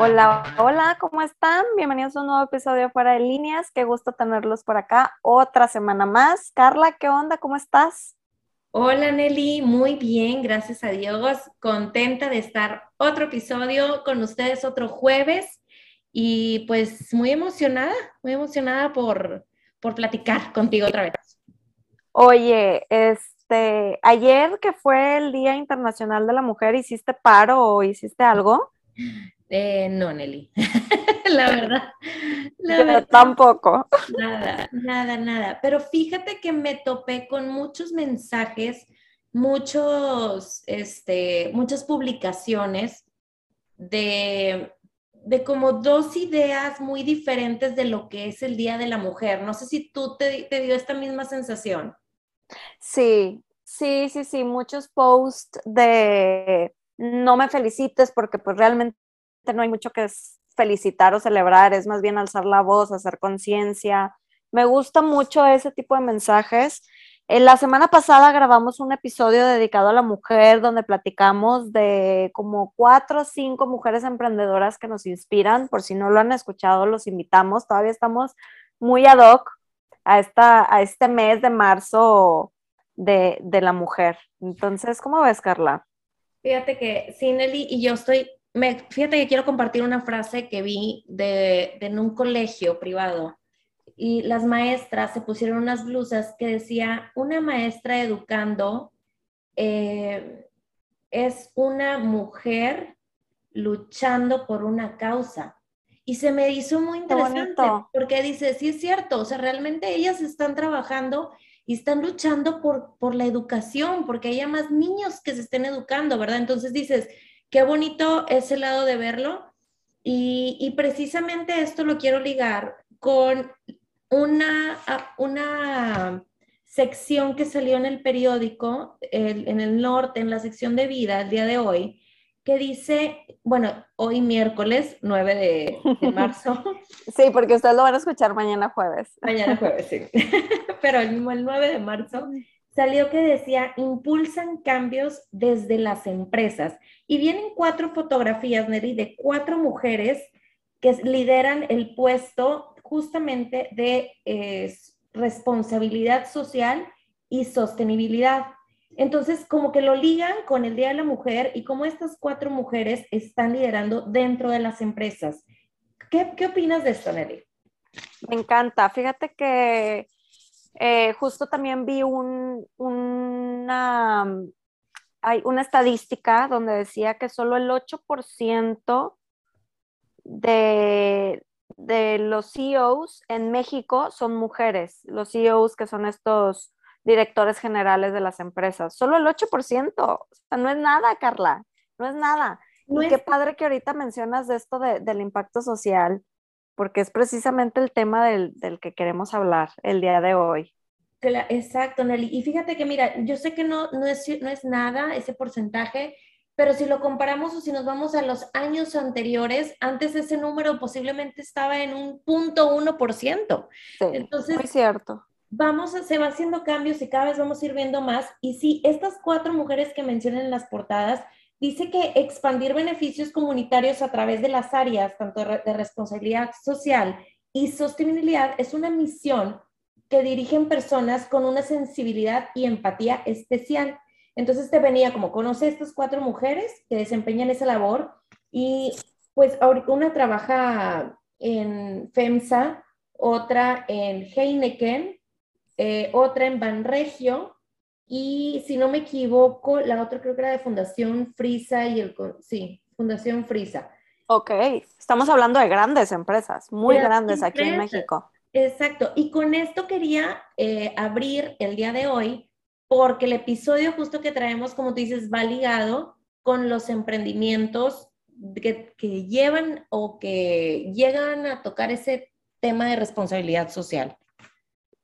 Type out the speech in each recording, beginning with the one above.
Hola, hola, ¿cómo están? Bienvenidos a un nuevo episodio de Fuera de Líneas. Qué gusto tenerlos por acá otra semana más. Carla, ¿qué onda? ¿Cómo estás? Hola Nelly, muy bien, gracias a Dios. Contenta de estar otro episodio con ustedes otro jueves y pues muy emocionada, muy emocionada por, por platicar contigo otra vez. Oye, este, ayer que fue el Día Internacional de la Mujer, ¿hiciste paro o hiciste algo? Eh, no, Nelly. la verdad. La tampoco. Nada, nada, nada. Pero fíjate que me topé con muchos mensajes, muchos, este, muchas publicaciones de, de como dos ideas muy diferentes de lo que es el Día de la Mujer. No sé si tú te, te dio esta misma sensación. Sí, sí, sí, sí, muchos posts de no me felicites porque pues realmente no hay mucho que felicitar o celebrar, es más bien alzar la voz, hacer conciencia. Me gusta mucho ese tipo de mensajes. En la semana pasada grabamos un episodio dedicado a la mujer donde platicamos de como cuatro o cinco mujeres emprendedoras que nos inspiran. Por si no lo han escuchado, los invitamos. Todavía estamos muy ad hoc a, esta, a este mes de marzo de, de la mujer. Entonces, ¿cómo ves, Carla? Fíjate que sí, y yo estoy fíjate que quiero compartir una frase que vi de, en un colegio privado y las maestras se pusieron unas blusas que decía, una maestra educando eh, es una mujer luchando por una causa. Y se me hizo muy interesante porque dice, sí es cierto, o sea, realmente ellas están trabajando y están luchando por, por la educación, porque haya más niños que se estén educando, ¿verdad? Entonces dices, Qué bonito ese lado de verlo. Y, precisamente esto lo quiero ligar con una, una sección que salió en el periódico, en el norte, en la sección de vida, el día de hoy, que dice, bueno, hoy miércoles 9 de, marzo. Sí, porque ustedes lo van a escuchar mañana jueves. Mañana jueves, sí. Pero el, el 9 de marzo salió que decía, impulsan cambios desde las empresas. Y vienen cuatro fotografías, Neri, de cuatro mujeres que lideran el puesto justamente de responsabilidad social y sostenibilidad. Entonces, como que lo ligan con el Día de la Mujer y cómo estas cuatro mujeres están liderando dentro de las empresas. ¿Qué, qué opinas de esto, Nelly? Me encanta. Fíjate que eh, justo también vi un, una, hay una estadística donde decía que solo el 8% de, de los CEOs en México son mujeres, los CEOs que son estos directores generales de las empresas. Solo el 8%. O sea, no es nada, Carla, no es nada. y qué padre que ahorita mencionas de esto del impacto social porque es precisamente el tema del, que queremos hablar el día de hoy. Exacto, Nelly. Y fíjate que, mira, yo sé que no, no, es, no es nada ese porcentaje, pero si lo comparamos o si nos vamos a los años anteriores, antes ese número posiblemente estaba en un punto uno por ciento. Entonces, muy cierto. Vamos a, se va haciendo cambios y cada vez vamos a ir viendo más. Y sí, estas cuatro mujeres que mencionan en las portadas, dice que expandir beneficios comunitarios a través de las áreas, tanto de responsabilidad social y sostenibilidad, es una misión que dirigen personas con una sensibilidad y empatía especial. Entonces te venía como, conoce a estas cuatro mujeres que desempeñan esa labor y pues una trabaja en FEMSA, otra en Heineken, eh, otra en Banregio y si no me equivoco, la otra creo que era de Fundación Frisa y el, sí, Fundación Frisa. Ok, estamos hablando de grandes empresas, muy grandes aquí en México. Exacto, y con esto quería eh, abrir el día de hoy, porque el episodio justo que traemos, como tú dices, va ligado con los emprendimientos que, que llevan o que llegan a tocar ese tema de responsabilidad social.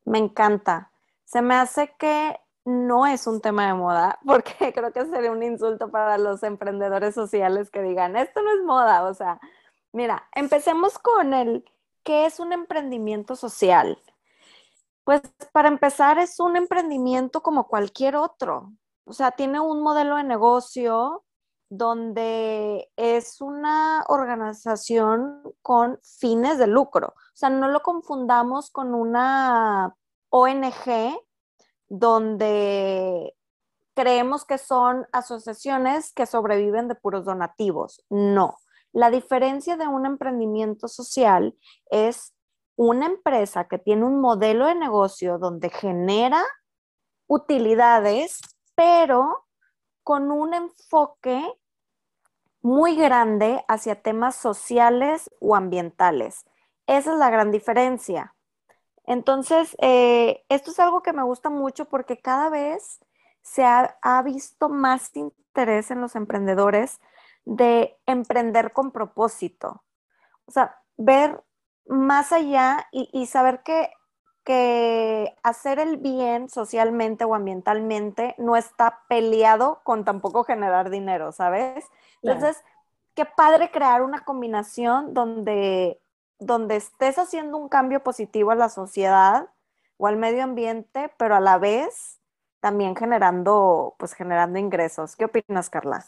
Me encanta. Se me hace que no es un tema de moda, porque creo que sería un insulto para los emprendedores sociales que digan, esto no es moda. O sea, mira, empecemos con el, ¿qué es un emprendimiento social? Pues para empezar es un emprendimiento como cualquier otro. O sea, tiene un modelo de negocio donde es una organización con fines de lucro. O sea, no lo confundamos con una ONG donde creemos que son asociaciones que sobreviven de puros donativos. No. La diferencia de un emprendimiento social es una empresa que tiene un modelo de negocio donde genera utilidades, pero con un enfoque muy grande hacia temas sociales o ambientales. Esa es la gran diferencia. Entonces, eh, esto es algo que me gusta mucho porque cada vez se ha, visto más interés en los emprendedores de emprender con propósito. O sea, ver más allá y, saber que, que, hacer el bien socialmente o ambientalmente no está peleado con tampoco generar dinero, ¿sabes? Entonces, qué padre crear una combinación donde, donde estés haciendo un cambio positivo a la sociedad o al medio ambiente, pero a la vez también generando, pues generando ingresos. ¿Qué opinas, Carla?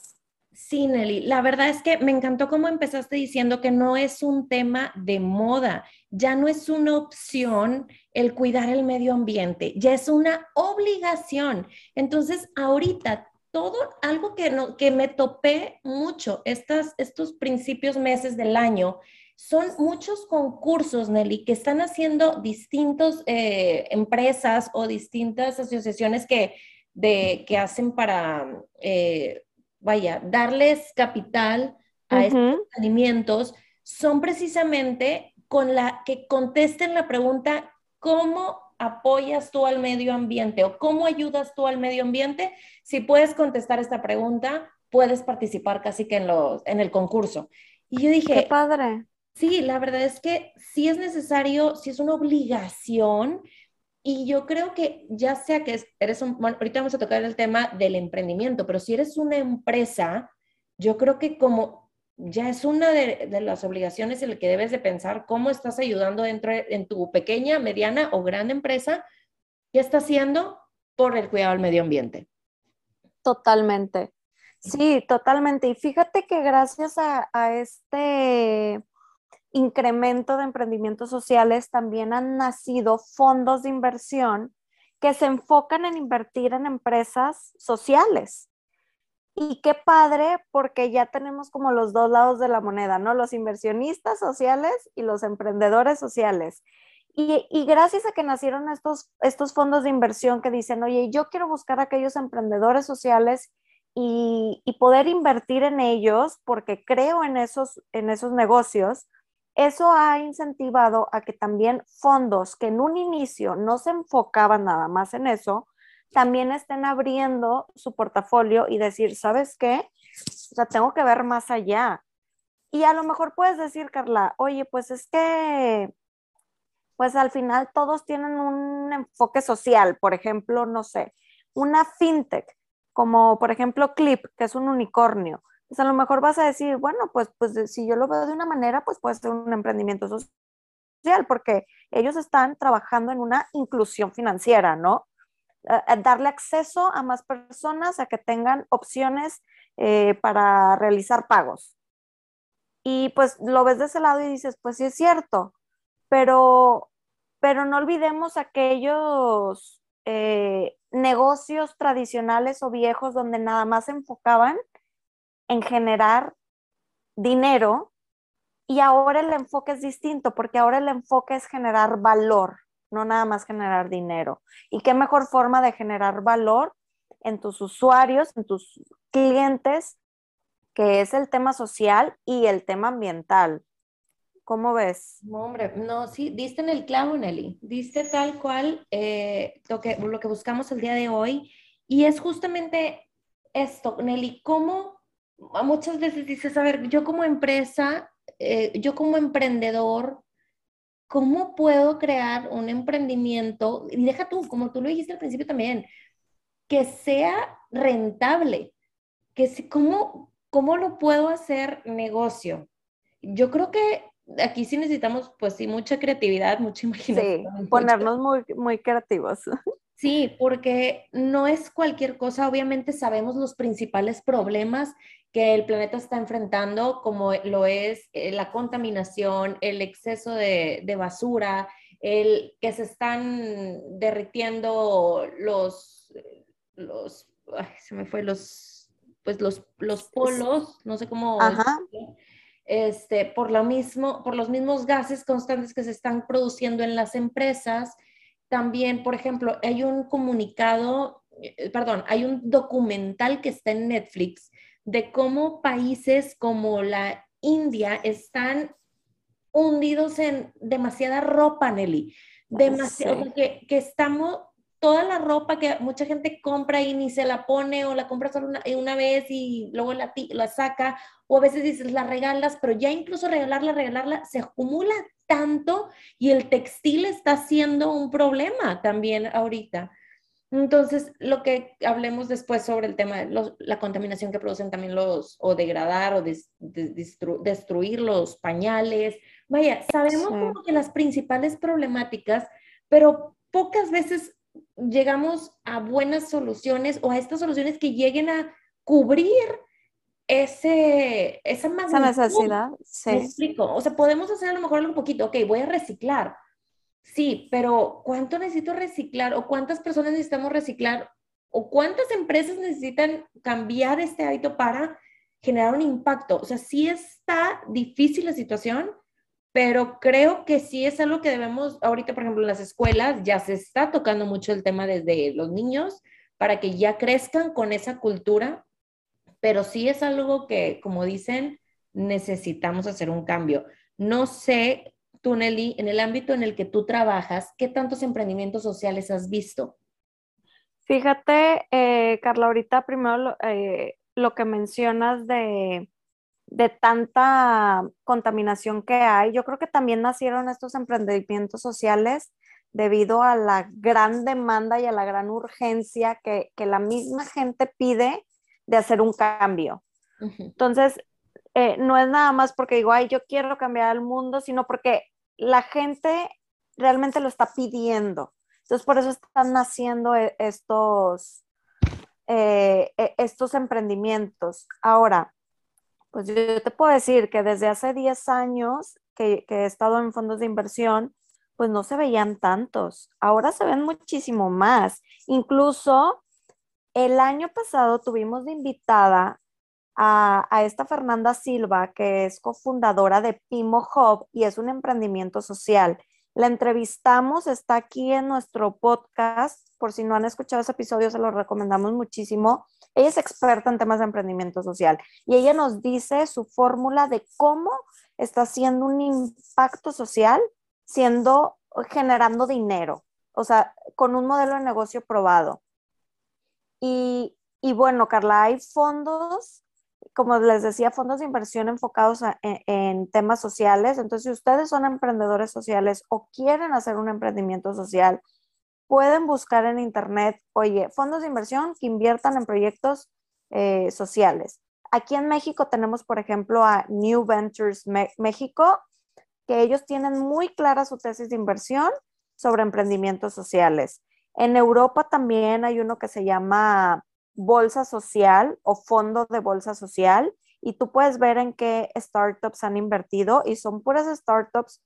Sí, Nelly, la verdad es que me encantó cómo empezaste diciendo que no es un tema de moda, ya no es una opción el cuidar el medio ambiente, ya es una obligación. Entonces, ahorita todo algo que, no, que me topé mucho estas, estos principios meses del año son muchos concursos, Nelly, que están haciendo distintas eh, empresas o distintas asociaciones que, de, que hacen para, eh, vaya, darles capital a estos alimentos, son precisamente con la que contesten la pregunta, ¿cómo apoyas tú al medio ambiente o cómo ayudas tú al medio ambiente? Si puedes contestar esta pregunta, puedes participar casi que en, los, en el concurso. Y yo dije, qué padre. Sí, la verdad es que sí es necesario, sí es una obligación y yo creo que ya sea que eres un, bueno, ahorita vamos a tocar el tema del emprendimiento, pero si eres una empresa, yo creo que como ya es una de, las obligaciones en la que debes de pensar cómo estás ayudando dentro en tu pequeña, mediana o gran empresa, qué está haciendo por el cuidado del medio ambiente. Totalmente. Sí, totalmente. Y fíjate que gracias a este incremento de emprendimientos sociales, también han nacido fondos de inversión que se enfocan en invertir en empresas sociales. Y qué padre, porque ya tenemos como los dos lados de la moneda, ¿no? Los inversionistas sociales y los emprendedores sociales. Y, gracias a que nacieron estos, estos fondos de inversión que dicen, oye, yo quiero buscar a aquellos emprendedores sociales y, y, poder invertir en ellos porque creo en esos, en esos negocios, eso ha incentivado a que también fondos que en un inicio no se enfocaban nada más en eso, también estén abriendo su portafolio y decir, ¿sabes qué? O sea, tengo que ver más allá. Y a lo mejor puedes decir, Carla, oye, pues es que, pues al final todos tienen un enfoque social, por ejemplo, no sé, una fintech, como por ejemplo Clip, que es un unicornio pues a lo mejor vas a decir, bueno, pues, pues si yo lo veo de una manera, pues puede ser un emprendimiento social, porque ellos están trabajando en una inclusión financiera, ¿no? darle acceso a más personas a que tengan opciones eh, para realizar pagos. Y pues lo ves de ese lado y dices, pues sí es cierto, pero, pero no olvidemos aquellos eh, negocios tradicionales o viejos donde nada más se enfocaban en generar dinero y ahora el enfoque es distinto porque ahora el enfoque es generar valor, no nada más generar dinero. ¿Y qué mejor forma de generar valor en tus usuarios, en tus clientes, que es el tema social y el tema ambiental? ¿Cómo ves? No, hombre, no, sí, diste en el clavo, Nelly. Diste tal cual eh, lo, que, lo que buscamos el día de hoy. Y es justamente esto, Nelly, ¿cómo muchas veces dices, a ver, yo como empresa, eh, yo como emprendedor, ¿cómo puedo crear un emprendimiento? Y deja tú, como tú lo dijiste al principio también, que sea rentable, que ¿cómo, ¿cómo lo puedo hacer negocio? Yo creo que aquí sí necesitamos, pues sí, mucha creatividad, mucha imaginación. Sí, ponernos muy, muy creativos. Sí, porque no es cualquier cosa. Obviamente sabemos los principales problemas que el planeta está enfrentando, como lo es eh, la contaminación, el exceso de, basura, el que se están derritiendo los, los, se me fue los, pues los, los polos, no sé cómo, este, por lo mismo, por los mismos gases constantes que se están produciendo en las empresas también, por ejemplo, hay un comunicado, eh, perdón, hay un documental que está en Netflix de cómo países como la India están hundidos en demasiada ropa, Nelly. Demasiado, que, que, estamos, toda la ropa que mucha gente compra y ni se la pone o la compra solo una, una vez y luego la, la, saca o a veces dices la regalas, pero ya incluso regalarla, regalarla se acumula tanto y el textil está siendo un problema también ahorita. Entonces, lo que hablemos después sobre el tema de la contaminación que producen también los, o degradar o destruir los pañales. Vaya, sabemos que las principales problemáticas, pero pocas veces llegamos a buenas soluciones o a estas soluciones que lleguen a cubrir ese, esa, esa necesidad. Sí. ¿Me explico? O sea, podemos hacer a lo mejor algo poquito, ok, voy a reciclar. Sí, pero ¿cuánto necesito reciclar? ¿O cuántas personas necesitamos reciclar? ¿O cuántas empresas necesitan cambiar este hábito para generar un impacto? O sea, sí está difícil la situación, pero creo que sí es algo que debemos, ahorita por ejemplo en las escuelas ya se está tocando mucho el tema desde los niños para que ya crezcan con esa cultura, pero sí es algo que, como dicen, necesitamos hacer un cambio. No sé, tú en el ámbito en el que tú trabajas, ¿qué tantos emprendimientos sociales has visto? Fíjate, eh, Carla, ahorita primero eh, lo que mencionas de de tanta contaminación que hay. Yo creo que también nacieron estos emprendimientos sociales debido a la gran demanda y a la gran urgencia que, la misma gente pide de hacer un cambio. Entonces, eh, no es nada más porque digo, ay, yo quiero cambiar el mundo, sino porque la gente realmente lo está pidiendo. Entonces, por eso están naciendo eh, estos, eh, e, estos emprendimientos. Ahora, pues yo te puedo decir que desde hace 10 años que, he estado en fondos de inversión, pues no se veían tantos. Ahora se ven muchísimo más. Incluso el año pasado tuvimos de invitada a, esta Fernanda Silva, que es cofundadora de Pimo Hub y es un emprendimiento social. La entrevistamos, está aquí en nuestro podcast. Por si no han escuchado ese episodio, se lo recomendamos muchísimo. Ella es experta en temas de emprendimiento social y ella nos dice su fórmula de cómo está haciendo un impacto social siendo generando dinero, o sea, con un modelo de negocio probado. Y, y bueno, Carla, hay fondos, como les decía, fondos de inversión enfocados en, en temas sociales. Entonces, si ustedes son emprendedores sociales o quieren hacer un emprendimiento social, pueden buscar en internet, oye, fondos de inversión que inviertan en proyectos eh, sociales. Aquí en México tenemos, por ejemplo, a New Ventures México, que ellos tienen muy clara su tesis de inversión sobre emprendimientos sociales. En Europa también hay uno que se llama Bolsa Social o Fondo de Bolsa Social y tú puedes ver en qué startups han invertido y son puras startups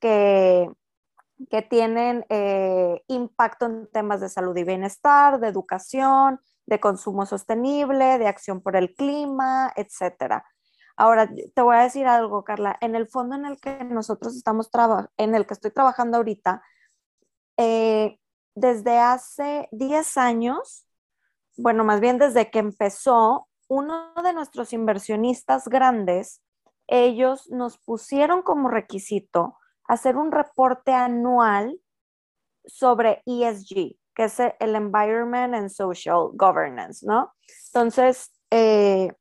que que tienen eh, impacto en temas de salud y bienestar, de educación, de consumo sostenible, de acción por el clima, etcétera. Ahora, te voy a decir algo, Carla. En el fondo en el que nosotros estamos trabajando, en el que estoy trabajando ahorita, eh, desde hace 10 años, bueno, más bien desde que empezó, uno de nuestros inversionistas grandes, ellos nos pusieron como requisito hacer un reporte anual sobre ESG, que es el Environment and Social Governance, ¿no? Entonces, eh,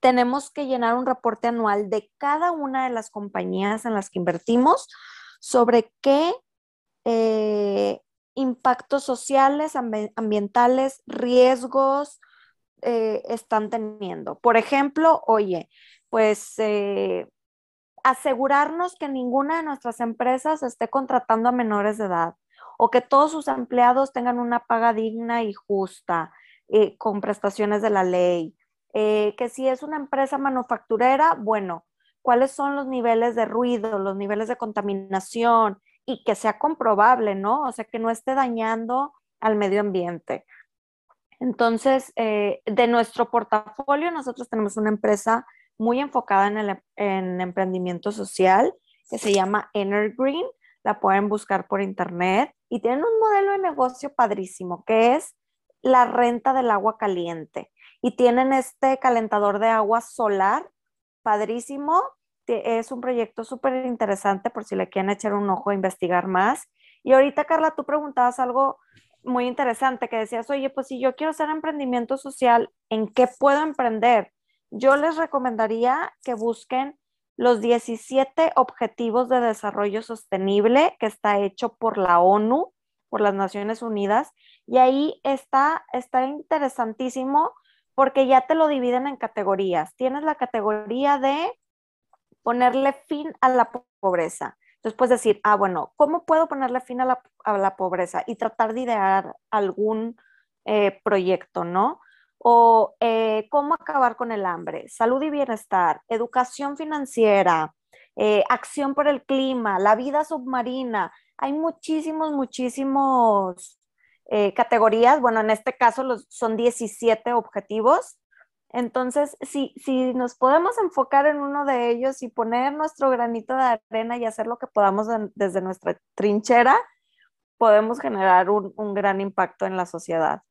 tenemos que llenar un reporte anual de cada una de las compañías en las que invertimos sobre qué eh, impactos sociales, ambientales, riesgos eh, están teniendo. Por ejemplo, oye, pues asegurarnos que ninguna de nuestras empresas esté contratando a menores de edad o que todos sus empleados tengan una paga digna y justa, eh, con prestaciones de la ley. Eh, que si es una empresa manufacturera, bueno, cuáles son los niveles de ruido, los niveles de contaminación y que sea comprobable, ¿no? O sea, que no esté dañando al medio ambiente. Entonces, eh, de nuestro portafolio, nosotros tenemos una empresa muy enfocada en el en emprendimiento social que se llama Energreen. La pueden buscar por internet y tienen un modelo de negocio padrísimo que es la renta del agua caliente. Y tienen este calentador de agua solar padrísimo. Es un proyecto súper interesante por si le quieren echar un ojo a investigar más. Y ahorita, Carla, tú preguntabas algo muy interesante que decías, oye, pues si yo quiero hacer emprendimiento social, ¿en qué puedo emprender? Yo les recomendaría que busquen los 17 Objetivos de Desarrollo Sostenible que está hecho por la ONU, por las Naciones Unidas, y ahí está, está interesantísimo porque ya te lo dividen en categorías. Tienes la categoría de ponerle fin a la pobreza. Entonces puedes decir, ah, bueno, ¿cómo puedo ponerle fin a la, pobreza? Y tratar de idear algún eh, proyecto, ¿no? O eh, cómo acabar con el hambre, salud y bienestar, educación financiera, eh, acción por el clima, la vida submarina. Hay muchísimos, muchísimos categorías. Bueno, en este caso los, son 17 objetivos entonces, si, si nos podemos enfocar en uno de ellos y poner nuestro granito de arena y hacer lo que podamos desde nuestra trinchera, podemos generar un, un gran impacto en la sociedad.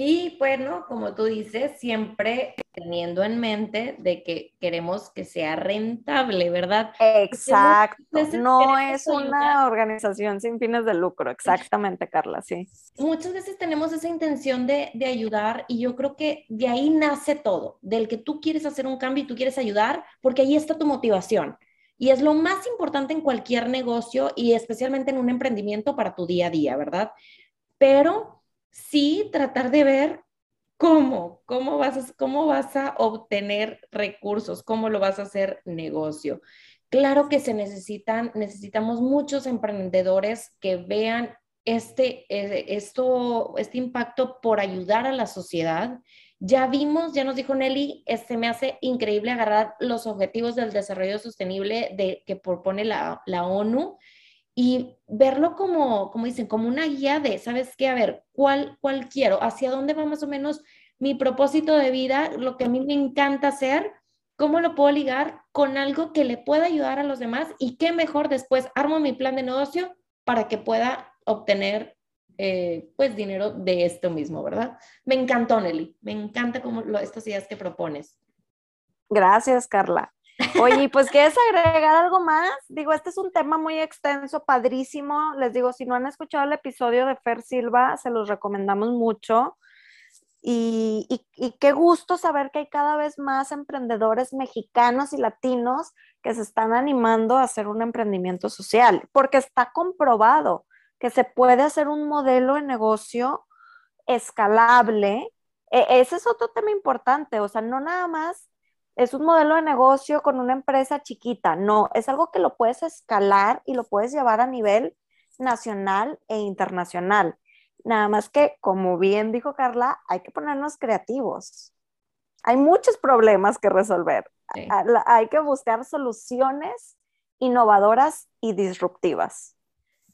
Y bueno, como tú dices, siempre teniendo en mente de que queremos que sea rentable, ¿verdad? Exacto. No es una organización sin fines de lucro, exactamente, Carla, sí. Muchas veces tenemos esa intención de, de ayudar y yo creo que de ahí nace todo, del que tú quieres hacer un cambio y tú quieres ayudar, porque ahí está tu motivación. Y es lo más importante en cualquier negocio y especialmente en un emprendimiento para tu día a día, ¿verdad? Pero sí tratar de ver cómo, cómo vas, a, cómo vas a obtener recursos, cómo lo vas a hacer negocio. Claro que se necesitan, necesitamos muchos emprendedores que vean este, eh, esto, este impacto por ayudar a la sociedad. Ya vimos, ya nos dijo Nelly, este me hace increíble agarrar los objetivos del desarrollo sostenible de, que propone la, la ONU y verlo como, como dicen, como una guía de, ¿sabes qué? A ver, ¿cuál, ¿cuál quiero? ¿Hacia dónde va más o menos mi propósito de vida? Lo que a mí me encanta hacer, ¿cómo lo puedo ligar con algo que le pueda ayudar a los demás? Y qué mejor después armo mi plan de negocio para que pueda obtener eh, pues dinero de esto mismo, ¿verdad? Me encantó, Nelly. Me encanta como lo, estas ideas que propones. Gracias, Carla. Oye, pues ¿quieres agregar algo más? Digo, este es un tema muy extenso, padrísimo. Les digo, si no han escuchado el episodio de Fer Silva, se los recomendamos mucho. Y, qué gusto saber que hay cada vez más emprendedores mexicanos y latinos que se están animando a hacer un emprendimiento social, porque está comprobado que se puede hacer un modelo de negocio escalable. E, ese es otro tema importante, o sea, no nada más es un modelo de negocio con una empresa chiquita, no, es algo que lo puedes escalar y lo puedes llevar a nivel nacional e internacional. Nada más que, como bien dijo Carla, hay que ponernos creativos. Hay muchos problemas que resolver. Hay que buscar soluciones innovadoras y disruptivas.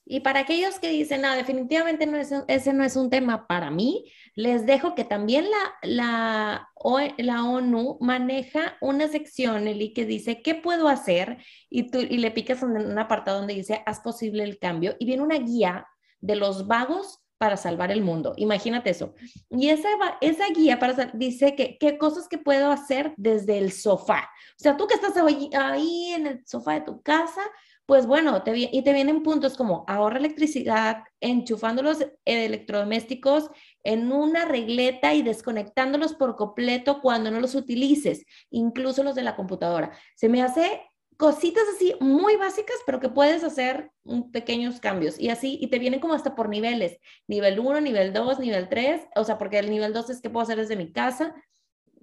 Y para aquellos que dicen, no, definitivamente no es, ese no es un tema para mí, les dejo que también la, la, ONU maneja una sección, Eli, que dice, ¿qué puedo hacer? Y, tú, y le picas en un apartado donde dice, haz posible el cambio. Y viene una guía de los vagos para salvar el mundo. Imagínate eso. Y esa, esa guía para, dice que qué cosas que puedo hacer desde el sofá. O sea, tú que estás ahí en el sofá de tu casa, pues bueno, y te vienen puntos como ahorra electricidad, enchufando los electrodomésticos en una regleta y desconectándolos por completo cuando no los utilices, incluso los de la computadora. Se me hace cositas así muy básicas, pero que puedes hacer pequeños cambios y así, y te vienen como hasta por niveles, nivel 1, nivel 2, nivel 3, o sea, porque el nivel 2 es que puedo hacer desde mi casa,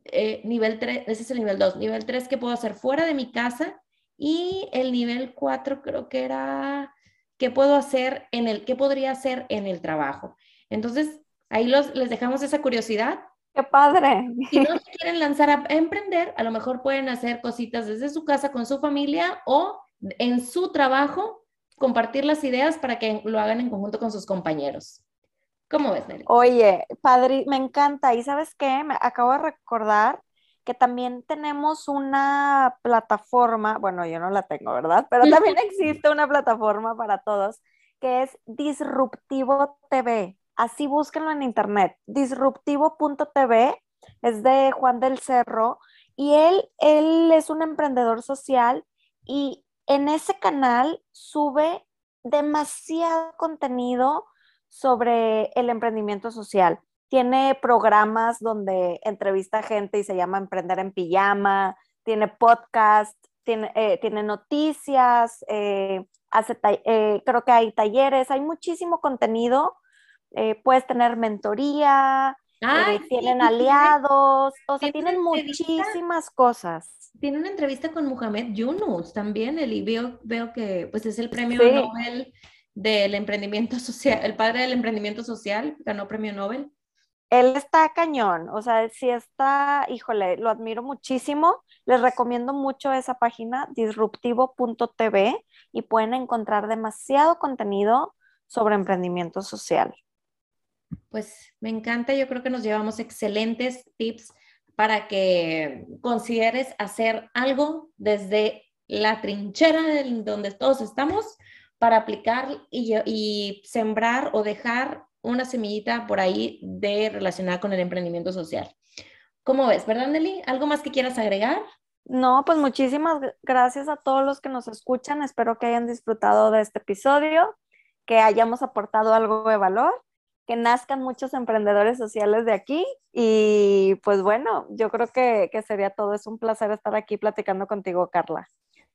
eh, nivel 3, ese es el nivel 2, nivel 3 que puedo hacer fuera de mi casa y el nivel 4 creo que era qué puedo hacer en el, qué podría hacer en el trabajo. Entonces, ahí los, les dejamos esa curiosidad. ¡Qué padre! Si no se quieren lanzar a emprender, a lo mejor pueden hacer cositas desde su casa con su familia o en su trabajo, compartir las ideas para que lo hagan en conjunto con sus compañeros. ¿Cómo ves, Nelly? Oye, padre, me encanta. ¿Y sabes qué? Me acabo de recordar que también tenemos una plataforma, bueno, yo no la tengo, ¿verdad? Pero también existe una plataforma para todos que es Disruptivo TV. Así búsquenlo en internet. Disruptivo.tv es de Juan del Cerro y él, él es un emprendedor social y en ese canal sube demasiado contenido sobre el emprendimiento social. Tiene programas donde entrevista gente y se llama Emprender en Pijama, tiene podcast, tiene, eh, tiene noticias, eh, hace eh, creo que hay talleres, hay muchísimo contenido. puedes tener mentoría, tienen aliados, o sea, tienen muchísimas cosas. Tiene una entrevista con Mohamed Yunus también, el, veo, veo que pues es el premio Nobel del emprendimiento social, el padre del emprendimiento social, ganó premio Nobel. Él está cañón, o sea, si está, híjole, lo admiro muchísimo. Les recomiendo mucho esa página, disruptivo.tv, y pueden encontrar demasiado contenido sobre emprendimiento social. Pues me encanta, yo creo que nos llevamos excelentes tips para que consideres hacer algo desde la trinchera donde todos estamos para aplicar y, sembrar o dejar una semillita por ahí de relacionada con el emprendimiento social. ¿Cómo ves, verdad, Nelly? ¿Algo más que quieras agregar? No, pues muchísimas gracias a todos los que nos escuchan. Espero que hayan disfrutado de este episodio, que hayamos aportado algo de valor, que nazcan muchos emprendedores sociales de aquí. Y pues bueno, yo creo que, que sería todo. Es un placer estar aquí platicando contigo, Carla.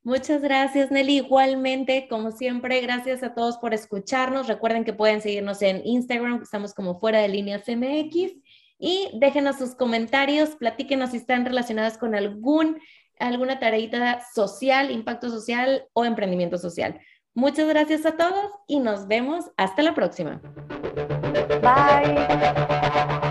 Muchas gracias, Nelly. Igualmente, como siempre, gracias a todos por escucharnos. Recuerden que pueden seguirnos en Instagram, estamos como fuera de líneas MX. Y déjenos sus comentarios, platíquenos si están relacionadas con algún, alguna tareita social, impacto social o emprendimiento social. Muchas gracias a todos y nos vemos hasta la próxima. Bye.